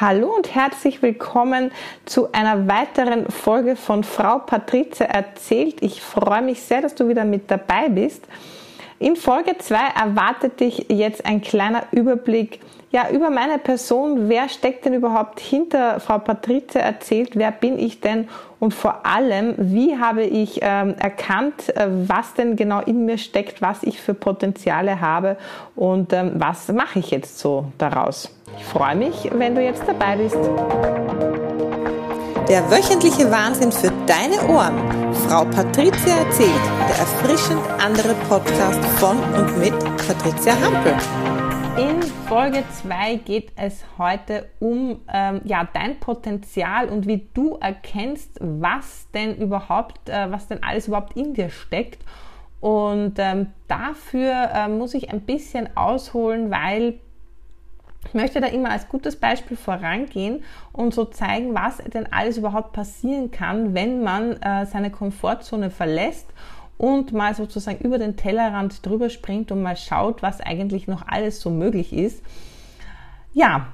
Hallo und herzlich willkommen zu einer weiteren Folge von Frau Patrizia erzählt. Ich freue mich sehr, dass du wieder mit dabei bist. In Folge 2 erwartet dich jetzt ein kleiner Überblick ja, über meine Person. Wer steckt denn überhaupt hinter Frau Patrizia erzählt? Wer bin ich denn? Und vor allem, wie habe ich ähm, erkannt, äh, was denn genau in mir steckt, was ich für Potenziale habe und ähm, was mache ich jetzt so daraus? Ich freue mich, wenn du jetzt dabei bist. Der wöchentliche Wahnsinn für deine Ohren. Frau Patricia erzählt, der erfrischend andere Podcast von und mit Patricia Hampel. In Folge 2 geht es heute um ähm, ja, dein Potenzial und wie du erkennst, was denn überhaupt, äh, was denn alles überhaupt in dir steckt. Und ähm, dafür äh, muss ich ein bisschen ausholen, weil ich möchte da immer als gutes Beispiel vorangehen und so zeigen, was denn alles überhaupt passieren kann, wenn man äh, seine Komfortzone verlässt und mal sozusagen über den Tellerrand drüber springt und mal schaut, was eigentlich noch alles so möglich ist. Ja,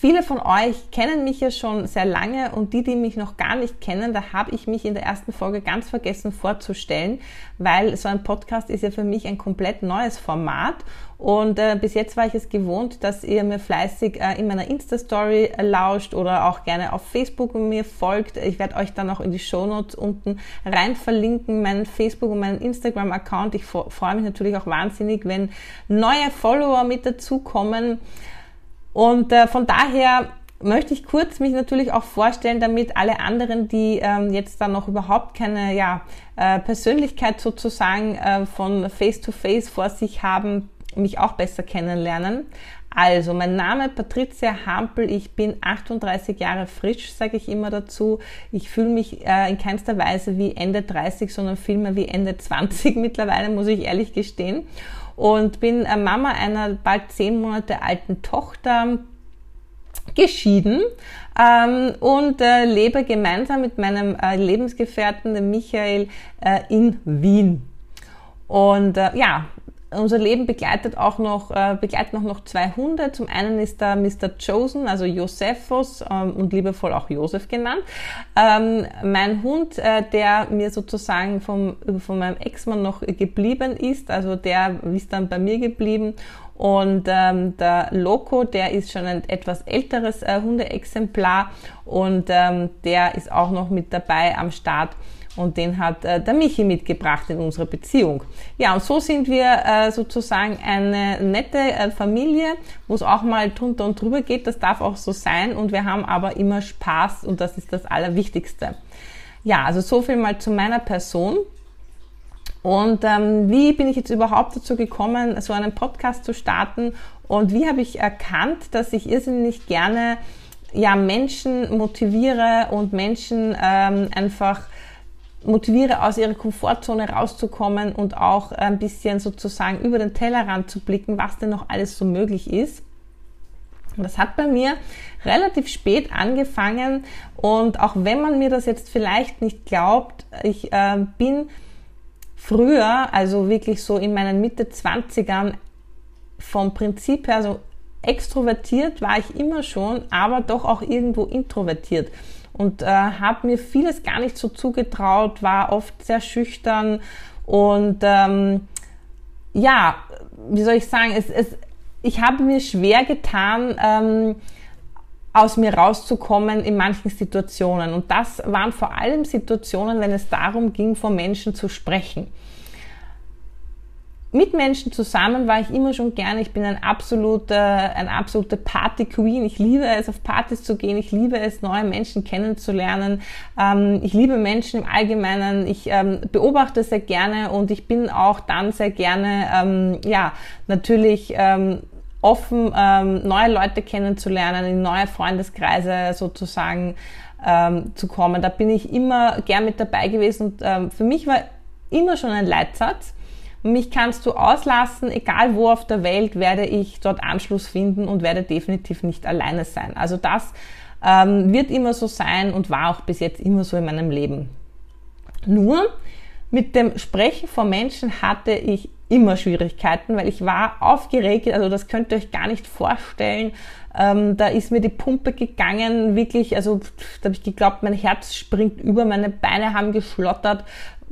Viele von euch kennen mich ja schon sehr lange und die, die mich noch gar nicht kennen, da habe ich mich in der ersten Folge ganz vergessen vorzustellen, weil so ein Podcast ist ja für mich ein komplett neues Format und äh, bis jetzt war ich es gewohnt, dass ihr mir fleißig äh, in meiner Insta-Story äh, lauscht oder auch gerne auf Facebook mir folgt. Ich werde euch dann auch in die Shownotes unten rein verlinken, meinen Facebook- und meinen Instagram-Account. Ich freue mich natürlich auch wahnsinnig, wenn neue Follower mit dazukommen. Und äh, von daher möchte ich kurz mich natürlich auch vorstellen, damit alle anderen, die ähm, jetzt dann noch überhaupt keine ja, äh, Persönlichkeit sozusagen äh, von Face-to-Face -face vor sich haben, mich auch besser kennenlernen. Also, mein Name Patricia Hampel, ich bin 38 Jahre frisch, sage ich immer dazu. Ich fühle mich äh, in keinster Weise wie Ende 30, sondern vielmehr wie Ende 20 mittlerweile, muss ich ehrlich gestehen und bin äh, Mama einer bald zehn Monate alten Tochter geschieden ähm, und äh, lebe gemeinsam mit meinem äh, Lebensgefährten dem Michael äh, in Wien. Und äh, ja, unser Leben begleitet auch noch, äh, begleiten auch noch zwei Hunde. Zum einen ist da Mr. Chosen, also Josephus ähm, und liebevoll auch Josef genannt. Ähm, mein Hund, äh, der mir sozusagen vom, von meinem Ex-Mann noch geblieben ist, also der ist dann bei mir geblieben. Und ähm, der Loco, der ist schon ein etwas älteres äh, Hundeexemplar und ähm, der ist auch noch mit dabei am Start und den hat äh, der Michi mitgebracht in unserer Beziehung. Ja, und so sind wir äh, sozusagen eine nette äh, Familie, wo es auch mal drunter und drüber geht. Das darf auch so sein und wir haben aber immer Spaß und das ist das Allerwichtigste. Ja, also so viel mal zu meiner Person. Und ähm, wie bin ich jetzt überhaupt dazu gekommen, so einen Podcast zu starten? Und wie habe ich erkannt, dass ich irrsinnig gerne ja, Menschen motiviere und Menschen ähm, einfach motiviere, aus ihrer Komfortzone rauszukommen und auch ein bisschen sozusagen über den Tellerrand zu blicken, was denn noch alles so möglich ist. Das hat bei mir relativ spät angefangen und auch wenn man mir das jetzt vielleicht nicht glaubt, ich äh, bin früher, also wirklich so in meinen Mitte 20ern, vom Prinzip her so extrovertiert war ich immer schon, aber doch auch irgendwo introvertiert. Und äh, habe mir vieles gar nicht so zugetraut, war oft sehr schüchtern und ähm, ja, wie soll ich sagen, es, es, ich habe mir schwer getan, ähm, aus mir rauszukommen in manchen Situationen. Und das waren vor allem Situationen, wenn es darum ging, vor Menschen zu sprechen mit Menschen zusammen war ich immer schon gerne. Ich bin ein absoluter, ein absoluter Party Queen. Ich liebe es, auf Partys zu gehen. Ich liebe es, neue Menschen kennenzulernen. Ähm, ich liebe Menschen im Allgemeinen. Ich ähm, beobachte sehr gerne und ich bin auch dann sehr gerne, ähm, ja, natürlich, offen, ähm, neue Leute kennenzulernen, in neue Freundeskreise sozusagen ähm, zu kommen. Da bin ich immer gern mit dabei gewesen und für mich war immer schon ein Leitsatz, mich kannst du auslassen, egal wo auf der Welt werde ich dort Anschluss finden und werde definitiv nicht alleine sein. Also das ähm, wird immer so sein und war auch bis jetzt immer so in meinem Leben. Nur mit dem Sprechen vor Menschen hatte ich immer Schwierigkeiten, weil ich war aufgeregt, also das könnt ihr euch gar nicht vorstellen. Ähm, da ist mir die Pumpe gegangen, wirklich, also da habe ich geglaubt, mein Herz springt über, meine Beine haben geschlottert,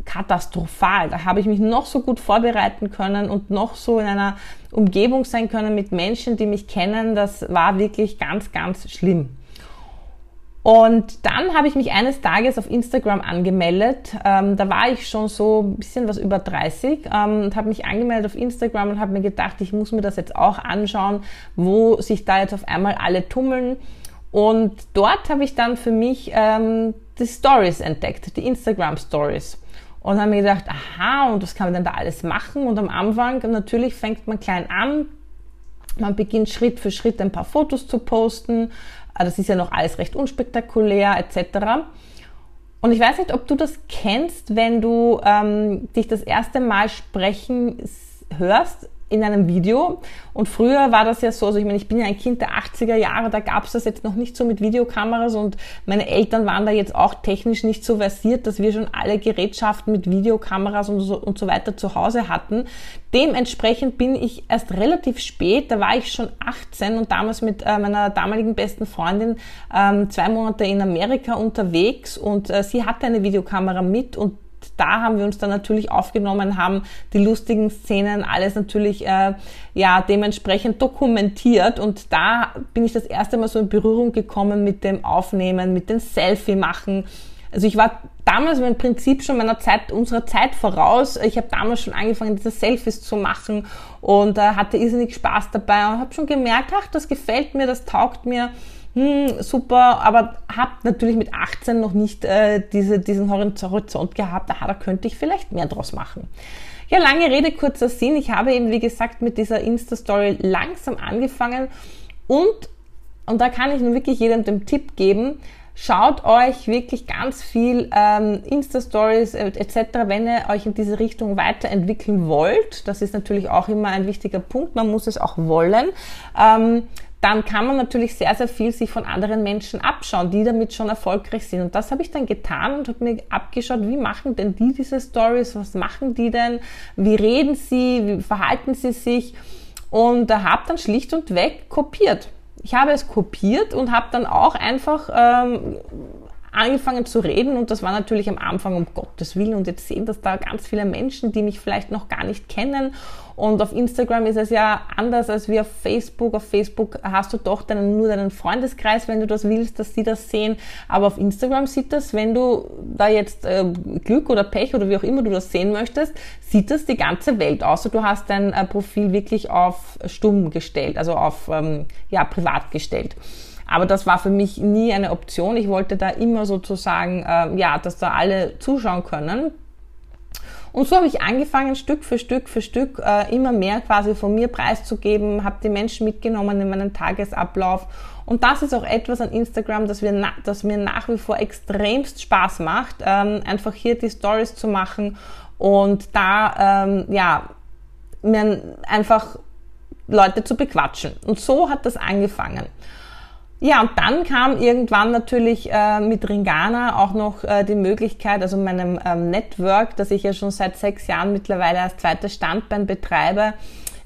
katastrophal. Da habe ich mich noch so gut vorbereiten können und noch so in einer Umgebung sein können mit Menschen, die mich kennen. Das war wirklich ganz, ganz schlimm. Und dann habe ich mich eines Tages auf Instagram angemeldet. Ähm, da war ich schon so ein bisschen was über 30 ähm, und habe mich angemeldet auf Instagram und habe mir gedacht, ich muss mir das jetzt auch anschauen, wo sich da jetzt auf einmal alle tummeln. Und dort habe ich dann für mich ähm, die Stories entdeckt, die Instagram Stories. Und habe mir gedacht, aha, und was kann man denn da alles machen? Und am Anfang natürlich fängt man klein an, man beginnt Schritt für Schritt ein paar Fotos zu posten, Ah, das ist ja noch alles recht unspektakulär etc. Und ich weiß nicht, ob du das kennst, wenn du ähm, dich das erste Mal sprechen hörst in einem Video. Und früher war das ja so, also ich meine, ich bin ja ein Kind der 80er Jahre, da gab es das jetzt noch nicht so mit Videokameras und meine Eltern waren da jetzt auch technisch nicht so versiert, dass wir schon alle Gerätschaften mit Videokameras und so, und so weiter zu Hause hatten. Dementsprechend bin ich erst relativ spät, da war ich schon 18 und damals mit äh, meiner damaligen besten Freundin ähm, zwei Monate in Amerika unterwegs und äh, sie hatte eine Videokamera mit und da haben wir uns dann natürlich aufgenommen, haben die lustigen Szenen alles natürlich äh, ja dementsprechend dokumentiert und da bin ich das erste Mal so in Berührung gekommen mit dem Aufnehmen, mit dem Selfie machen. Also ich war damals im Prinzip schon meiner Zeit, unserer Zeit voraus. Ich habe damals schon angefangen, diese Selfies zu machen und äh, hatte irrsinnig Spaß dabei und habe schon gemerkt, ach, das gefällt mir, das taugt mir hm, super, aber habe natürlich mit 18 noch nicht äh, diese, diesen Horizont gehabt, aha, da könnte ich vielleicht mehr draus machen. Ja, lange Rede, kurzer Sinn. Ich habe eben, wie gesagt, mit dieser Insta-Story langsam angefangen und, und da kann ich nun wirklich jedem den Tipp geben, schaut euch wirklich ganz viel ähm, Insta-Stories äh, etc., wenn ihr euch in diese Richtung weiterentwickeln wollt. Das ist natürlich auch immer ein wichtiger Punkt. Man muss es auch wollen. Ähm, dann kann man natürlich sehr, sehr viel sich von anderen Menschen abschauen, die damit schon erfolgreich sind. Und das habe ich dann getan und habe mir abgeschaut, wie machen denn die diese Stories, was machen die denn, wie reden sie, wie verhalten sie sich und habe dann schlicht und weg kopiert. Ich habe es kopiert und habe dann auch einfach ähm, angefangen zu reden und das war natürlich am Anfang um Gottes Willen und jetzt sehen das da ganz viele Menschen, die mich vielleicht noch gar nicht kennen und auf Instagram ist es ja anders als wie auf Facebook. Auf Facebook hast du doch deinen, nur deinen Freundeskreis, wenn du das willst, dass sie das sehen. Aber auf Instagram sieht das, wenn du da jetzt äh, Glück oder Pech oder wie auch immer du das sehen möchtest, sieht das die ganze Welt. Außer du hast dein äh, Profil wirklich auf stumm gestellt, also auf ähm, ja, privat gestellt. Aber das war für mich nie eine Option. Ich wollte da immer sozusagen, äh, ja, dass da alle zuschauen können. Und so habe ich angefangen, Stück für Stück für Stück äh, immer mehr quasi von mir preiszugeben, habe die Menschen mitgenommen in meinen Tagesablauf. Und das ist auch etwas an Instagram, das, wir das mir nach wie vor extremst Spaß macht, ähm, einfach hier die Stories zu machen und da ähm, ja mir einfach Leute zu bequatschen. Und so hat das angefangen. Ja, und dann kam irgendwann natürlich äh, mit Ringana auch noch äh, die Möglichkeit, also meinem ähm, Network, das ich ja schon seit sechs Jahren mittlerweile als zweites Standbein betreibe,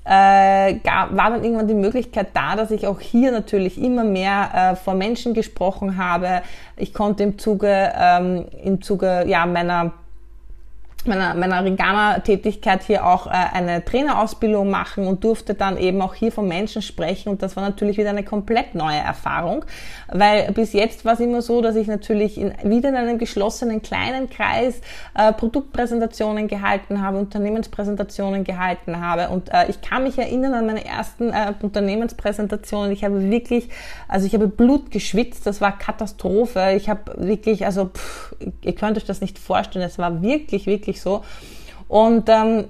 äh, gab, war dann irgendwann die Möglichkeit da, dass ich auch hier natürlich immer mehr äh, vor Menschen gesprochen habe. Ich konnte im Zuge, ähm, im Zuge ja, meiner meiner, meiner Ringana-Tätigkeit hier auch äh, eine Trainerausbildung machen und durfte dann eben auch hier von Menschen sprechen und das war natürlich wieder eine komplett neue Erfahrung, weil bis jetzt war es immer so, dass ich natürlich in, wieder in einem geschlossenen kleinen Kreis äh, Produktpräsentationen gehalten habe, Unternehmenspräsentationen gehalten habe und äh, ich kann mich erinnern an meine ersten äh, Unternehmenspräsentationen, ich habe wirklich, also ich habe Blut geschwitzt, das war Katastrophe, ich habe wirklich, also pff, ihr könnt euch das nicht vorstellen, es war wirklich, wirklich wirklich so. Und ähm,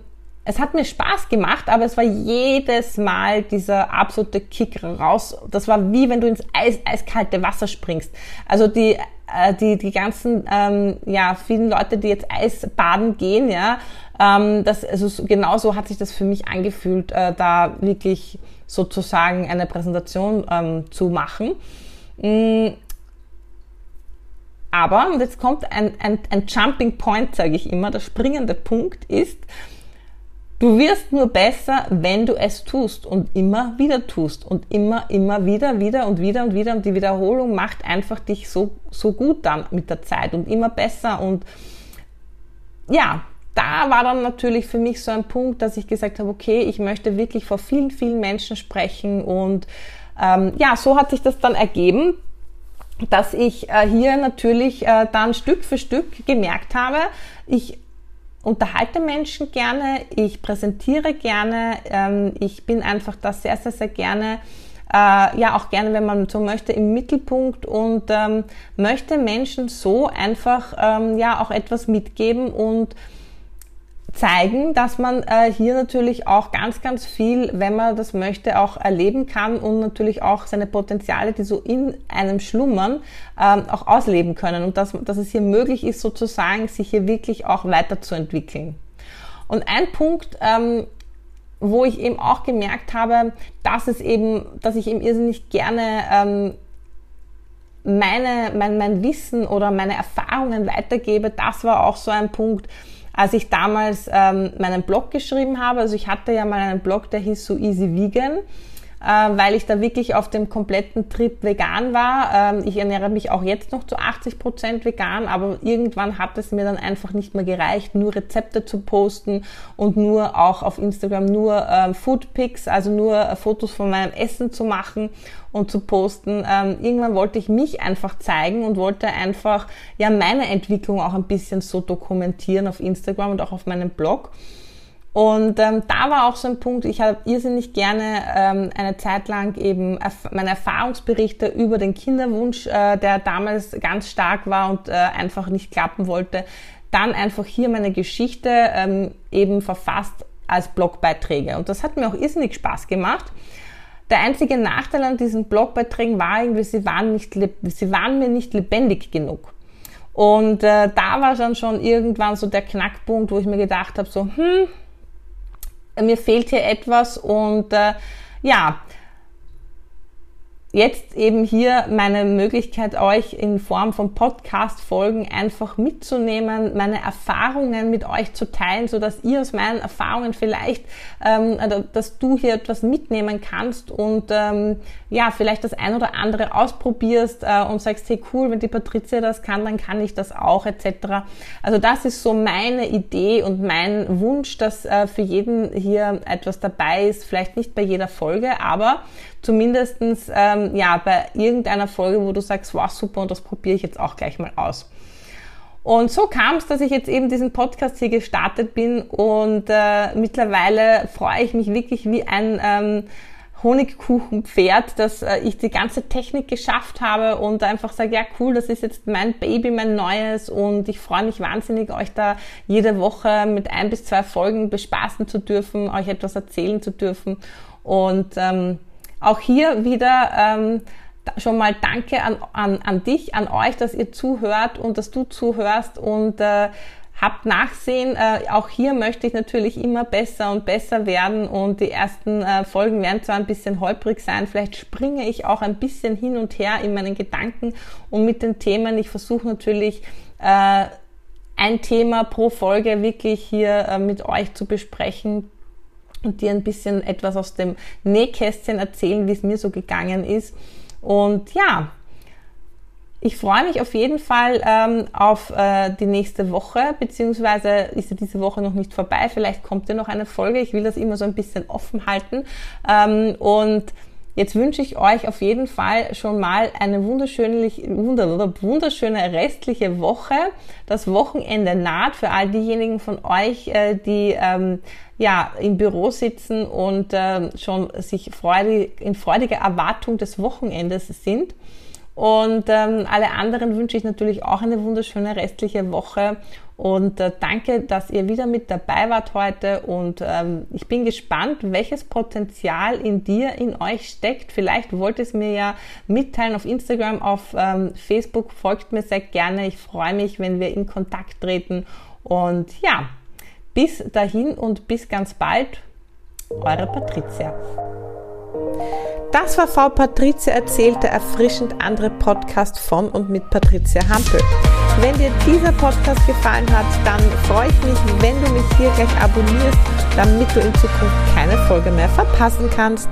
es hat mir Spaß gemacht, aber es war jedes Mal dieser absolute Kick raus. Das war wie wenn du ins Eis, eiskalte Wasser springst. Also die äh, die die ganzen ähm, ja vielen Leute, die jetzt Eisbaden gehen, ja, ähm, das also genauso hat sich das für mich angefühlt, äh, da wirklich sozusagen eine Präsentation ähm, zu machen. Aber, und jetzt kommt ein, ein, ein Jumping Point, sage ich immer, der springende Punkt ist, Du wirst nur besser, wenn du es tust und immer wieder tust und immer, immer wieder, wieder und wieder und wieder. Und die Wiederholung macht einfach dich so, so gut dann mit der Zeit und immer besser. Und ja, da war dann natürlich für mich so ein Punkt, dass ich gesagt habe, okay, ich möchte wirklich vor vielen, vielen Menschen sprechen. Und ähm, ja, so hat sich das dann ergeben, dass ich äh, hier natürlich äh, dann Stück für Stück gemerkt habe, ich unterhalte Menschen gerne, ich präsentiere gerne, ähm, ich bin einfach da sehr, sehr, sehr gerne, äh, ja auch gerne, wenn man so möchte, im Mittelpunkt und ähm, möchte Menschen so einfach ähm, ja auch etwas mitgeben und zeigen, dass man äh, hier natürlich auch ganz, ganz viel, wenn man das möchte, auch erleben kann und natürlich auch seine Potenziale, die so in einem schlummern, ähm, auch ausleben können und dass, dass es hier möglich ist, sozusagen sich hier wirklich auch weiterzuentwickeln. Und ein Punkt, ähm, wo ich eben auch gemerkt habe, dass es eben, dass ich eben irrsinnig gerne ähm, meine, mein, mein Wissen oder meine Erfahrungen weitergebe, das war auch so ein Punkt, als ich damals ähm, meinen Blog geschrieben habe. Also ich hatte ja mal einen Blog, der hieß so Easy Vegan weil ich da wirklich auf dem kompletten Trip vegan war. Ähm, ich ernähre mich auch jetzt noch zu 80 Prozent vegan, aber irgendwann hat es mir dann einfach nicht mehr gereicht, nur Rezepte zu posten und nur auch auf Instagram nur äh, Food Pics, also nur äh, Fotos von meinem Essen zu machen und zu posten. Ähm, irgendwann wollte ich mich einfach zeigen und wollte einfach ja meine Entwicklung auch ein bisschen so dokumentieren auf Instagram und auch auf meinem Blog. Und ähm, da war auch so ein Punkt, ich habe irrsinnig gerne ähm, eine Zeit lang eben erf meine Erfahrungsberichte über den Kinderwunsch, äh, der damals ganz stark war und äh, einfach nicht klappen wollte, dann einfach hier meine Geschichte ähm, eben verfasst als Blogbeiträge. Und das hat mir auch irrsinnig Spaß gemacht. Der einzige Nachteil an diesen Blogbeiträgen war irgendwie, sie waren, nicht, sie waren mir nicht lebendig genug. Und äh, da war dann schon irgendwann so der Knackpunkt, wo ich mir gedacht habe, so, hm, mir fehlt hier etwas und äh, ja, jetzt eben hier meine Möglichkeit, euch in Form von Podcast-Folgen einfach mitzunehmen, meine Erfahrungen mit euch zu teilen, so dass ihr aus meinen Erfahrungen vielleicht, ähm, dass du hier etwas mitnehmen kannst und ähm, ja, vielleicht das ein oder andere ausprobierst äh, und sagst, hey cool, wenn die Patricia das kann, dann kann ich das auch, etc. Also das ist so meine Idee und mein Wunsch, dass äh, für jeden hier etwas dabei ist, vielleicht nicht bei jeder Folge, aber zumindestens ähm, ja bei irgendeiner Folge, wo du sagst, wow, super, und das probiere ich jetzt auch gleich mal aus. Und so kam es, dass ich jetzt eben diesen Podcast hier gestartet bin und äh, mittlerweile freue ich mich wirklich wie ein ähm, Honigkuchenpferd, dass äh, ich die ganze Technik geschafft habe und einfach sage, ja cool, das ist jetzt mein Baby, mein neues und ich freue mich wahnsinnig, euch da jede Woche mit ein bis zwei Folgen bespaßen zu dürfen, euch etwas erzählen zu dürfen und ähm, auch hier wieder ähm, schon mal Danke an, an, an dich, an euch, dass ihr zuhört und dass du zuhörst und äh, habt Nachsehen. Äh, auch hier möchte ich natürlich immer besser und besser werden und die ersten äh, Folgen werden zwar ein bisschen holprig sein, vielleicht springe ich auch ein bisschen hin und her in meinen Gedanken und mit den Themen. Ich versuche natürlich äh, ein Thema pro Folge wirklich hier äh, mit euch zu besprechen und dir ein bisschen etwas aus dem Nähkästchen erzählen, wie es mir so gegangen ist. Und ja, ich freue mich auf jeden Fall ähm, auf äh, die nächste Woche, beziehungsweise ist ja diese Woche noch nicht vorbei. Vielleicht kommt ja noch eine Folge. Ich will das immer so ein bisschen offen halten. Ähm, und Jetzt wünsche ich euch auf jeden Fall schon mal eine wunderschöne, wunderschöne restliche Woche. Das Wochenende naht für all diejenigen von euch, äh, die ähm, ja im Büro sitzen und äh, schon sich freudig, in freudiger Erwartung des Wochenendes sind. Und ähm, alle anderen wünsche ich natürlich auch eine wunderschöne restliche Woche. Und äh, danke, dass ihr wieder mit dabei wart heute. Und ähm, ich bin gespannt, welches Potenzial in dir, in euch steckt. Vielleicht wollt ihr es mir ja mitteilen auf Instagram, auf ähm, Facebook. Folgt mir sehr gerne. Ich freue mich, wenn wir in Kontakt treten. Und ja, bis dahin und bis ganz bald. Eure Patricia. Das war Frau Patricia erzählt, der erfrischend andere Podcast von und mit Patricia Hampel. Wenn dir dieser Podcast gefallen hat, dann freue ich mich, wenn du mich hier gleich abonnierst, damit du in Zukunft keine Folge mehr verpassen kannst.